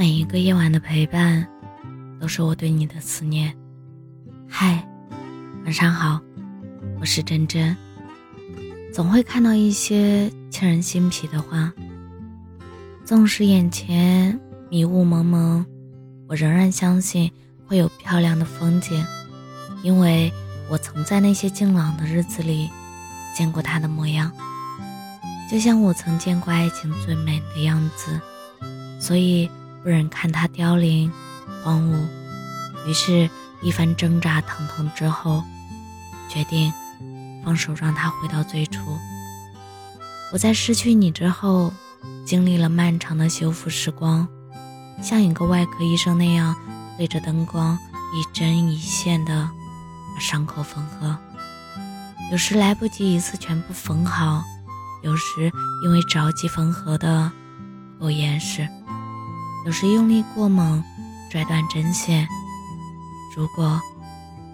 每一个夜晚的陪伴，都是我对你的思念。嗨，晚上好，我是真真。总会看到一些沁人心脾的话，纵使眼前迷雾蒙蒙，我仍然相信会有漂亮的风景，因为我曾在那些晴朗的日子里见过它的模样，就像我曾见过爱情最美的样子，所以。不忍看它凋零、荒芜，于是，一番挣扎、疼痛之后，决定放手，让它回到最初。我在失去你之后，经历了漫长的修复时光，像一个外科医生那样，对着灯光一针一线的把伤口缝合。有时来不及一次全部缝好，有时因为着急缝合的不够严实。有时用力过猛，拽断针线。如果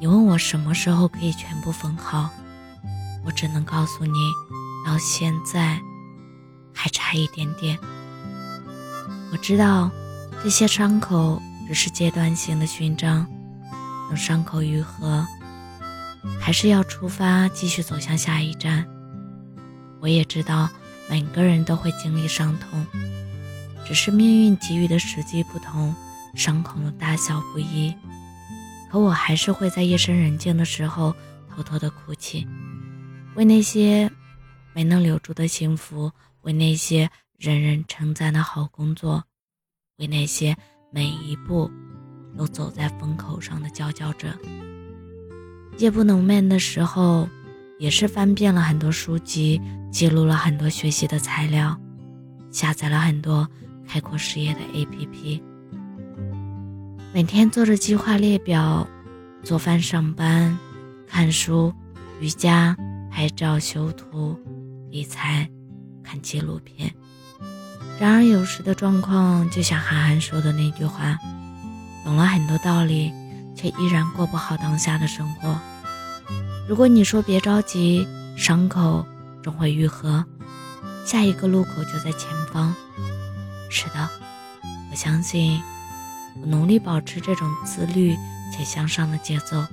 你问我什么时候可以全部缝好，我只能告诉你，到现在还差一点点。我知道这些伤口只是阶段性的勋章，等伤口愈合，还是要出发继续走向下一站。我也知道每个人都会经历伤痛。只是命运给予的时机不同，伤口的大小不一。可我还是会在夜深人静的时候偷偷的哭泣，为那些没能留住的幸福，为那些人人称赞的好工作，为那些每一步都走在风口上的佼佼者。夜不能寐的时候，也是翻遍了很多书籍，记录了很多学习的材料，下载了很多。开阔视野的 APP，每天做着计划列表，做饭、上班、看书、瑜伽、拍照、修图、理财、看纪录片。然而，有时的状况就像韩寒说的那句话：“懂了很多道理，却依然过不好当下的生活。”如果你说别着急，伤口终会愈合，下一个路口就在前方。是的，我相信，我努力保持这种自律且向上的节奏，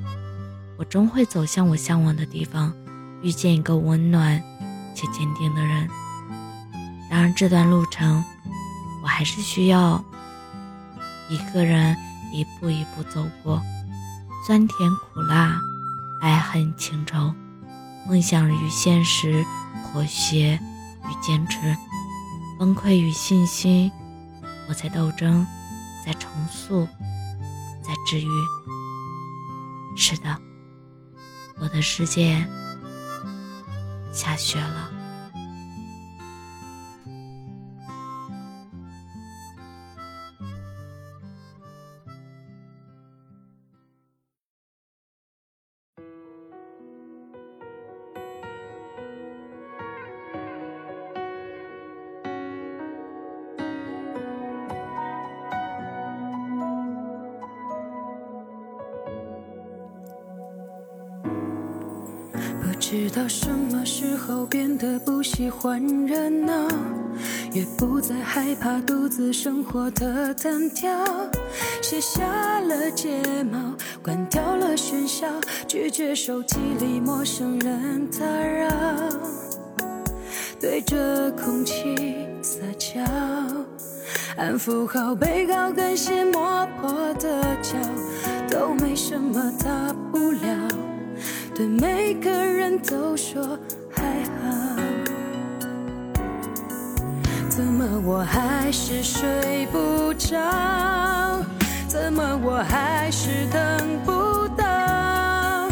我终会走向我向往的地方，遇见一个温暖且坚定的人。然而这段路程，我还是需要一个人一步一步走过，酸甜苦辣，爱恨情仇，梦想与现实，妥协与坚持。崩溃与信心，我在斗争，在重塑，在治愈。是的，我的世界下雪了。知道什么时候变得不喜欢热闹，也不再害怕独自生活的单调。卸下了睫毛，关掉了喧嚣，拒绝手机里陌生人打扰，对着空气撒娇，安抚好被高跟鞋磨破的脚，都没什么大不了。对每个人都说还好，怎么我还是睡不着？怎么我还是等不到？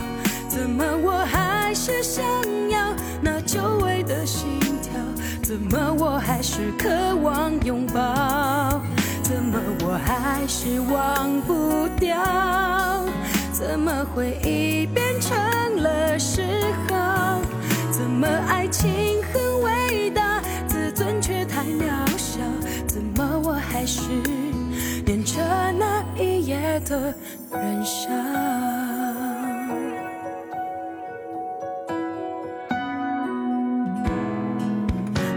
怎么我还是想要那久违的心跳？怎么我还是渴望拥抱？怎么我还是忘不掉？怎么回忆变成？了嗜好，怎么爱情很伟大，自尊却太渺小？怎么我还是念着那一夜的人笑？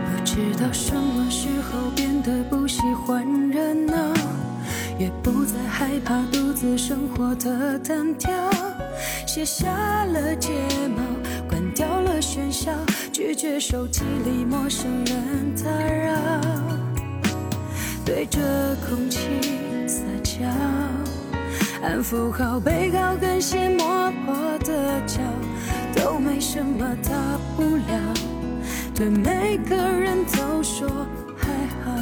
不知道什么时候变得不喜欢热闹。也不再害怕独自生活的单调，卸下了睫毛，关掉了喧嚣，拒绝手机里陌生人打扰，对着空气撒娇，安抚好被高跟鞋磨破的脚，都没什么大不了，对每个人都说还好。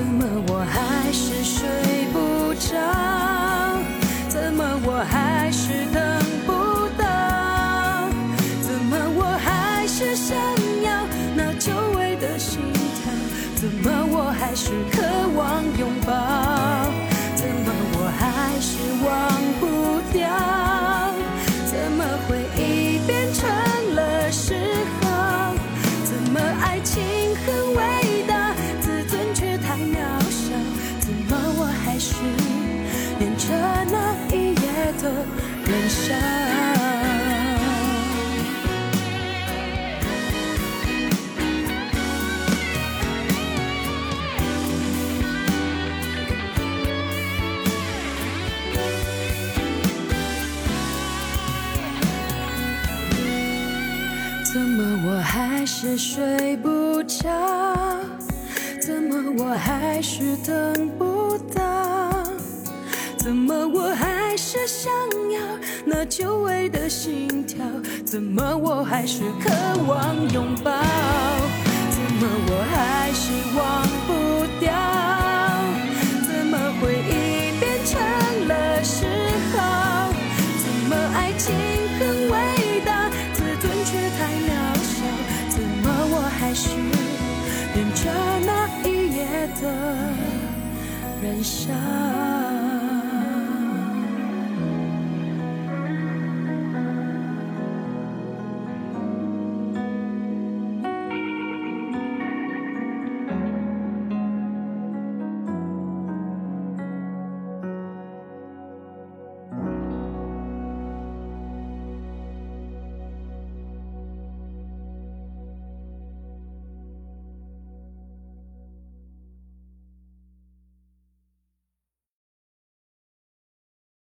怎么我还是睡不着？怎么我还是等是睡不着？怎么我还是等不到？怎么我还是想要那久违的心跳？怎么我还是渴望拥抱？怎么我还是忘不掉？time.